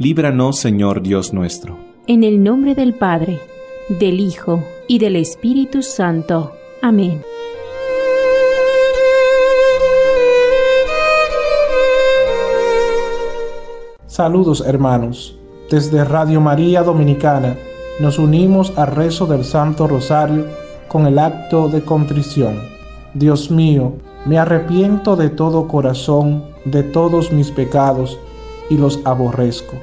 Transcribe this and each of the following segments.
líbranos Señor Dios nuestro. En el nombre del Padre, del Hijo y del Espíritu Santo. Amén. Saludos hermanos. Desde Radio María Dominicana nos unimos al rezo del Santo Rosario con el acto de contrición. Dios mío, me arrepiento de todo corazón de todos mis pecados y los aborrezco,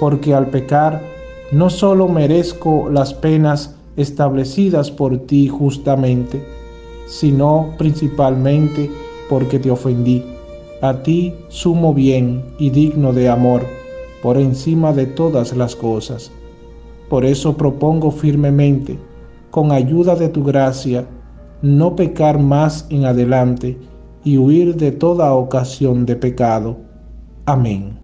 porque al pecar no solo merezco las penas establecidas por ti justamente, sino principalmente porque te ofendí a ti sumo bien y digno de amor, por encima de todas las cosas. Por eso propongo firmemente, con ayuda de tu gracia, no pecar más en adelante y huir de toda ocasión de pecado. Amén.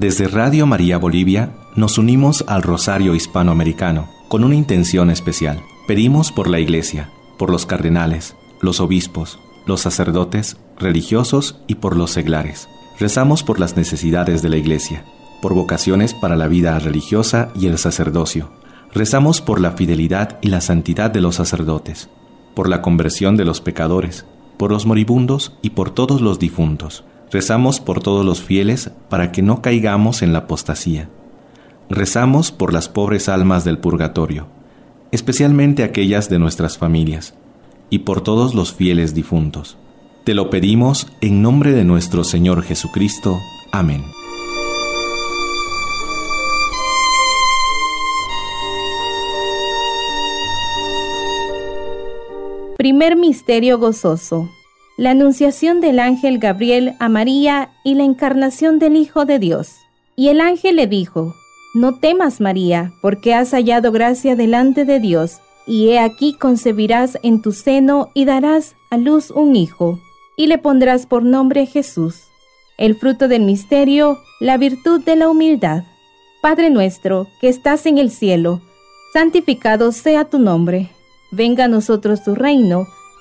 Desde Radio María Bolivia nos unimos al Rosario Hispanoamericano con una intención especial. Pedimos por la Iglesia, por los cardenales, los obispos, los sacerdotes, religiosos y por los seglares. Rezamos por las necesidades de la Iglesia, por vocaciones para la vida religiosa y el sacerdocio. Rezamos por la fidelidad y la santidad de los sacerdotes, por la conversión de los pecadores, por los moribundos y por todos los difuntos Rezamos por todos los fieles para que no caigamos en la apostasía. Rezamos por las pobres almas del purgatorio, especialmente aquellas de nuestras familias, y por todos los fieles difuntos. Te lo pedimos en nombre de nuestro Señor Jesucristo. Amén. Primer Misterio Gozoso la anunciación del ángel Gabriel a María y la encarnación del Hijo de Dios. Y el ángel le dijo, No temas María, porque has hallado gracia delante de Dios, y he aquí concebirás en tu seno y darás a luz un hijo, y le pondrás por nombre Jesús. El fruto del misterio, la virtud de la humildad. Padre nuestro, que estás en el cielo, santificado sea tu nombre. Venga a nosotros tu reino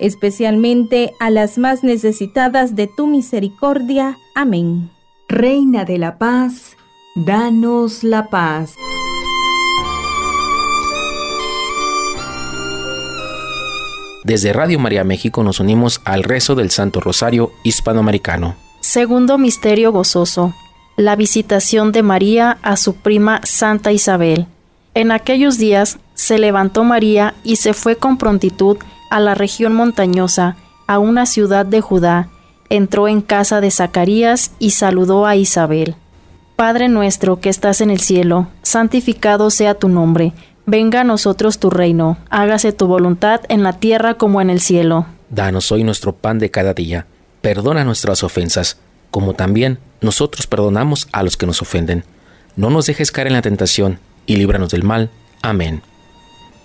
especialmente a las más necesitadas de tu misericordia. Amén. Reina de la paz, danos la paz. Desde Radio María México nos unimos al rezo del Santo Rosario Hispanoamericano. Segundo Misterio Gozoso. La visitación de María a su prima Santa Isabel. En aquellos días se levantó María y se fue con prontitud a la región montañosa, a una ciudad de Judá. Entró en casa de Zacarías y saludó a Isabel. Padre nuestro que estás en el cielo, santificado sea tu nombre Venga a nosotros tu reino, hágase tu voluntad en la tierra como en el cielo. Danos hoy nuestro pan de cada día, perdona nuestras ofensas, como también nosotros perdonamos a los que nos ofenden. No nos dejes caer en la tentación, y líbranos del mal. Amén.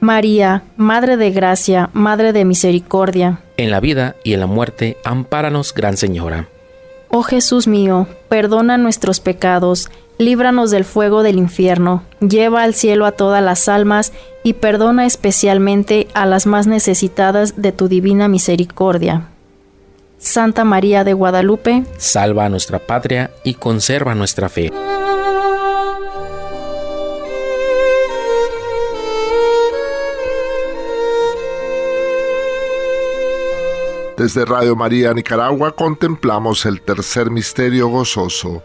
María, Madre de Gracia, Madre de Misericordia. En la vida y en la muerte, ampáranos, Gran Señora. Oh Jesús mío, perdona nuestros pecados, líbranos del fuego del infierno, lleva al cielo a todas las almas y perdona especialmente a las más necesitadas de tu divina misericordia. Santa María de Guadalupe, salva a nuestra patria y conserva nuestra fe. Desde Radio María Nicaragua contemplamos el tercer misterio gozoso,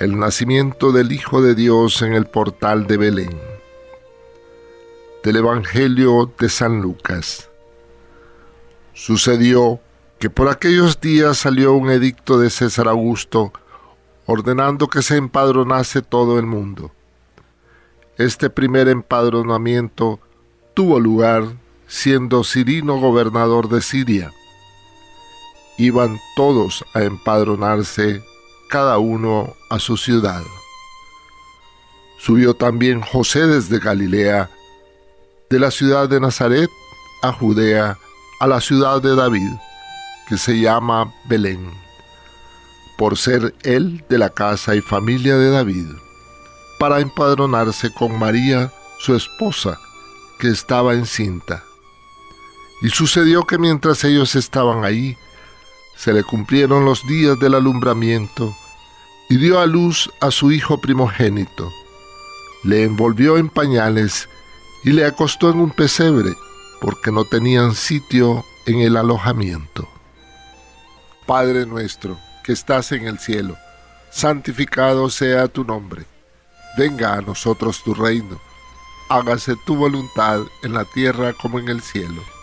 el nacimiento del Hijo de Dios en el portal de Belén. Del Evangelio de San Lucas. Sucedió que por aquellos días salió un edicto de César Augusto ordenando que se empadronase todo el mundo. Este primer empadronamiento tuvo lugar siendo Cirino gobernador de Siria iban todos a empadronarse, cada uno a su ciudad. Subió también José desde Galilea, de la ciudad de Nazaret a Judea, a la ciudad de David, que se llama Belén, por ser él de la casa y familia de David, para empadronarse con María, su esposa, que estaba encinta. Y sucedió que mientras ellos estaban ahí, se le cumplieron los días del alumbramiento y dio a luz a su hijo primogénito. Le envolvió en pañales y le acostó en un pesebre porque no tenían sitio en el alojamiento. Padre nuestro, que estás en el cielo, santificado sea tu nombre. Venga a nosotros tu reino hágase tu voluntad en la tierra como en el cielo.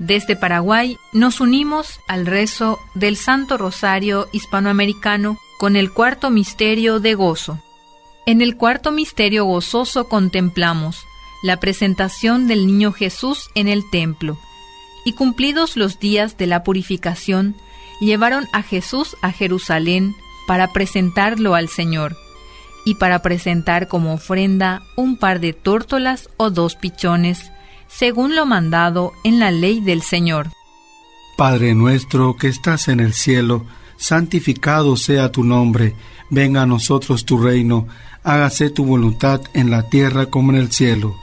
Desde Paraguay nos unimos al rezo del Santo Rosario Hispanoamericano con el cuarto misterio de gozo. En el cuarto misterio gozoso contemplamos la presentación del niño Jesús en el templo, y cumplidos los días de la purificación, llevaron a Jesús a Jerusalén para presentarlo al Señor, y para presentar como ofrenda un par de tórtolas o dos pichones, según lo mandado en la ley del Señor. Padre nuestro que estás en el cielo, santificado sea tu nombre, venga a nosotros tu reino, hágase tu voluntad en la tierra como en el cielo.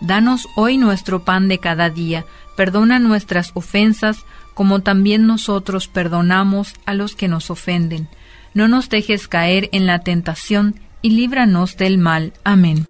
Danos hoy nuestro pan de cada día, perdona nuestras ofensas, como también nosotros perdonamos a los que nos ofenden. No nos dejes caer en la tentación, y líbranos del mal. Amén.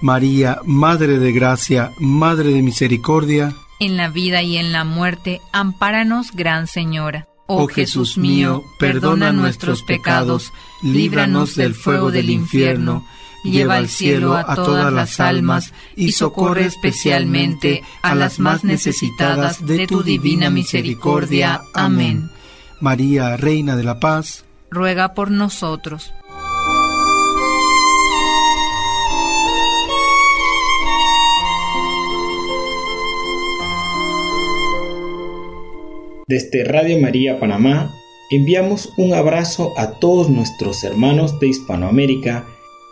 María, Madre de Gracia, Madre de Misericordia, en la vida y en la muerte, ampáranos, Gran Señora. Oh Jesús mío, perdona nuestros pecados, líbranos del fuego del infierno, lleva al cielo a todas las almas y socorre especialmente a las más necesitadas de tu divina misericordia. Amén. María, Reina de la Paz, ruega por nosotros. Desde Radio María Panamá enviamos un abrazo a todos nuestros hermanos de Hispanoamérica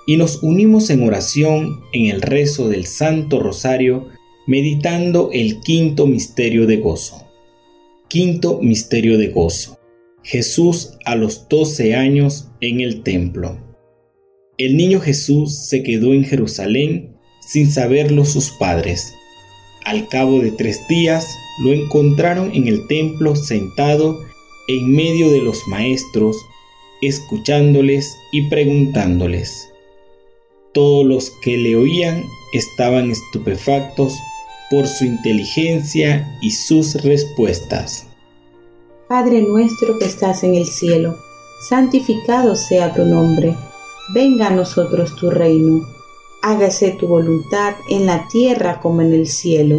y nos unimos en oración en el rezo del Santo Rosario meditando el quinto misterio de gozo. Quinto misterio de gozo. Jesús a los 12 años en el templo. El niño Jesús se quedó en Jerusalén sin saberlo sus padres. Al cabo de tres días lo encontraron en el templo sentado en medio de los maestros, escuchándoles y preguntándoles. Todos los que le oían estaban estupefactos por su inteligencia y sus respuestas. Padre nuestro que estás en el cielo, santificado sea tu nombre, venga a nosotros tu reino, hágase tu voluntad en la tierra como en el cielo.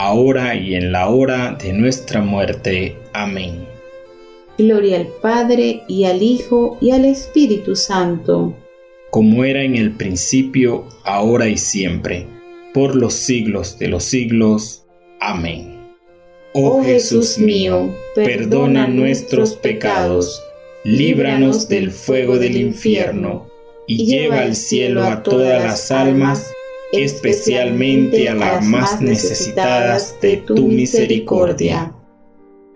ahora y en la hora de nuestra muerte. Amén. Gloria al Padre y al Hijo y al Espíritu Santo. Como era en el principio, ahora y siempre, por los siglos de los siglos. Amén. Oh, oh Jesús mío, perdona nuestros pecados, líbranos del fuego del infierno, y lleva al cielo a todas las almas, especialmente a las más necesitadas de tu misericordia.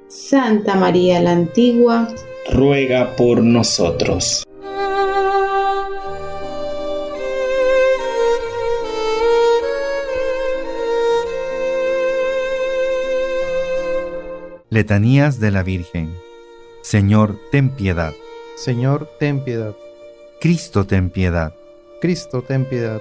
Santa María la Antigua, ruega por nosotros. Letanías de la Virgen. Señor, ten piedad. Señor, ten piedad. Cristo, ten piedad. Cristo, ten piedad.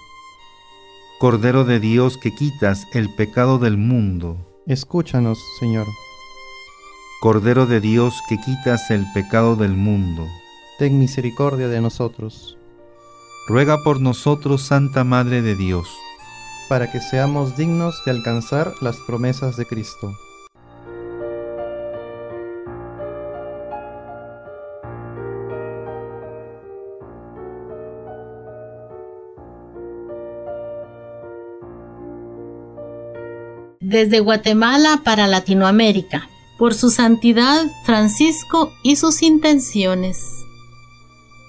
Cordero de Dios que quitas el pecado del mundo, escúchanos, Señor. Cordero de Dios que quitas el pecado del mundo, ten misericordia de nosotros. Ruega por nosotros, Santa Madre de Dios, para que seamos dignos de alcanzar las promesas de Cristo. Desde Guatemala para Latinoamérica, por su santidad Francisco y sus intenciones.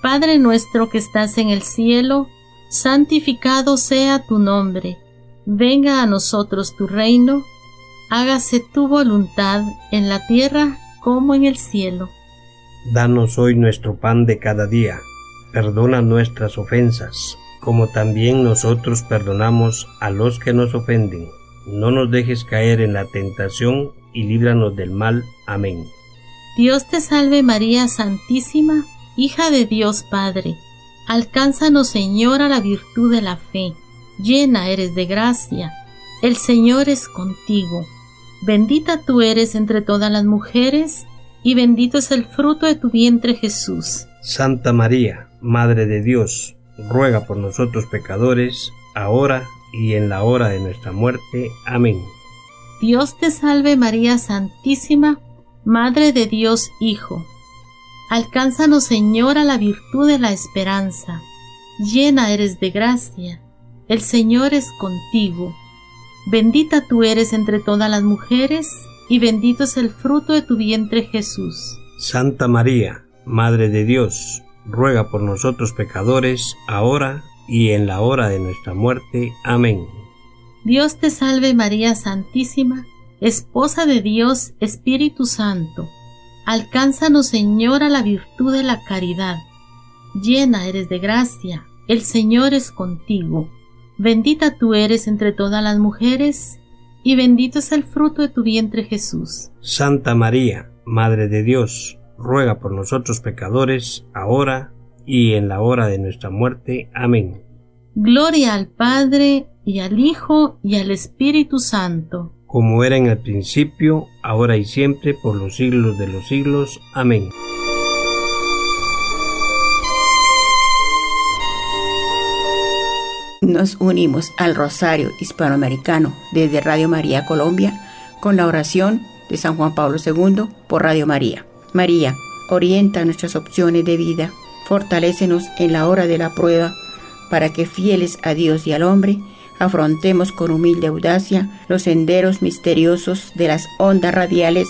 Padre nuestro que estás en el cielo, santificado sea tu nombre venga a nosotros tu reino, hágase tu voluntad en la tierra como en el cielo. Danos hoy nuestro pan de cada día, perdona nuestras ofensas, como también nosotros perdonamos a los que nos ofenden. No nos dejes caer en la tentación y líbranos del mal. Amén. Dios te salve María Santísima, hija de Dios Padre. Alcánzanos Señora la virtud de la fe. Llena eres de gracia. El Señor es contigo. Bendita tú eres entre todas las mujeres, y bendito es el fruto de tu vientre Jesús. Santa María, Madre de Dios, ruega por nosotros pecadores, ahora y en la hora de nuestra muerte. Amén. Dios te salve María Santísima, Madre de Dios Hijo. Alcánzanos Señora la virtud de la esperanza. Llena eres de gracia. El Señor es contigo. Bendita tú eres entre todas las mujeres, y bendito es el fruto de tu vientre Jesús. Santa María, Madre de Dios, ruega por nosotros pecadores, ahora y en la hora de nuestra muerte. Amén. Dios te salve María Santísima, Esposa de Dios, Espíritu Santo. Alcánzanos Señora la virtud de la caridad. Llena eres de gracia, el Señor es contigo. Bendita tú eres entre todas las mujeres, y bendito es el fruto de tu vientre Jesús. Santa María, Madre de Dios, ruega por nosotros pecadores, ahora y en la hora de nuestra muerte. Amén. Gloria al Padre, y al Hijo, y al Espíritu Santo. Como era en el principio, ahora y siempre, por los siglos de los siglos. Amén. Nos unimos al Rosario Hispanoamericano desde Radio María Colombia con la oración de San Juan Pablo II por Radio María. María, orienta nuestras opciones de vida, fortalécenos en la hora de la prueba, para que fieles a Dios y al hombre, afrontemos con humilde audacia los senderos misteriosos de las ondas radiales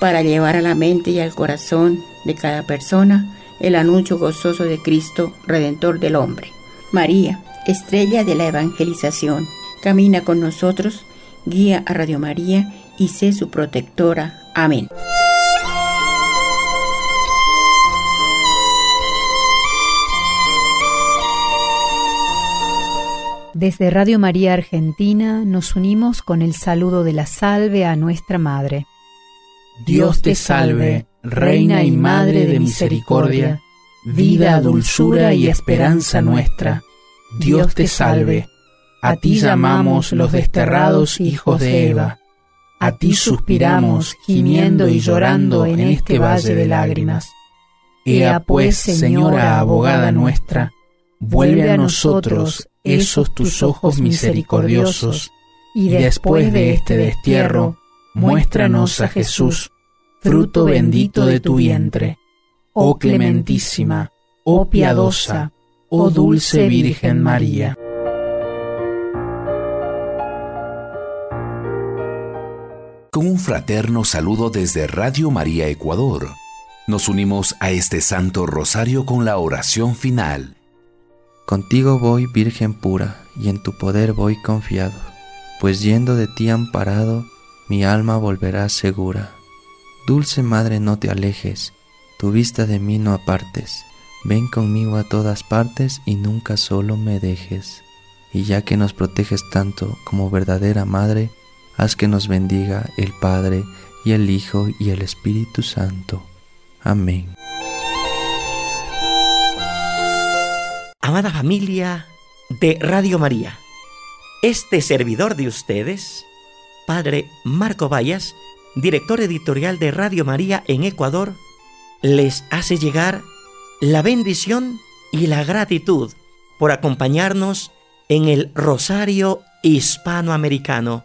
para llevar a la mente y al corazón de cada persona el anuncio gozoso de Cristo, Redentor del hombre. María, estrella de la evangelización, camina con nosotros, guía a Radio María y sé su protectora. Amén. Desde Radio María Argentina nos unimos con el saludo de la salve a nuestra Madre. Dios te salve, Reina y Madre de Misericordia, vida, dulzura y esperanza nuestra. Dios te salve. A ti llamamos los desterrados hijos de Eva. A ti suspiramos, gimiendo y llorando en este valle de lágrimas. Ea pues, Señora abogada nuestra, vuelve a nosotros esos tus ojos misericordiosos, y después de este destierro, muéstranos a Jesús, fruto bendito de tu vientre. Oh clementísima, oh piadosa, oh dulce Virgen María. Con un fraterno saludo desde Radio María Ecuador, nos unimos a este Santo Rosario con la oración final. Contigo voy, Virgen pura, y en tu poder voy confiado, pues yendo de ti amparado, mi alma volverá segura. Dulce Madre, no te alejes, tu vista de mí no apartes, ven conmigo a todas partes y nunca solo me dejes. Y ya que nos proteges tanto como verdadera Madre, haz que nos bendiga el Padre y el Hijo y el Espíritu Santo. Amén. Amada familia de Radio María, este servidor de ustedes, Padre Marco Vallas, director editorial de Radio María en Ecuador, les hace llegar la bendición y la gratitud por acompañarnos en el Rosario Hispanoamericano.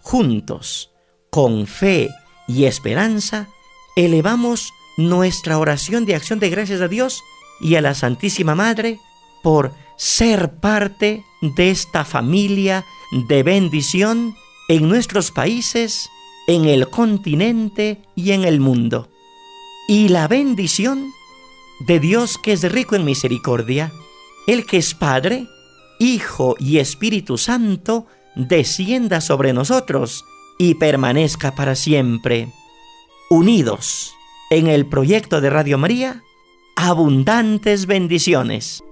Juntos, con fe y esperanza, elevamos nuestra oración de acción de gracias a Dios y a la Santísima Madre por ser parte de esta familia de bendición en nuestros países, en el continente y en el mundo. Y la bendición de Dios que es rico en misericordia, el que es Padre, Hijo y Espíritu Santo, descienda sobre nosotros y permanezca para siempre. Unidos en el proyecto de Radio María, abundantes bendiciones.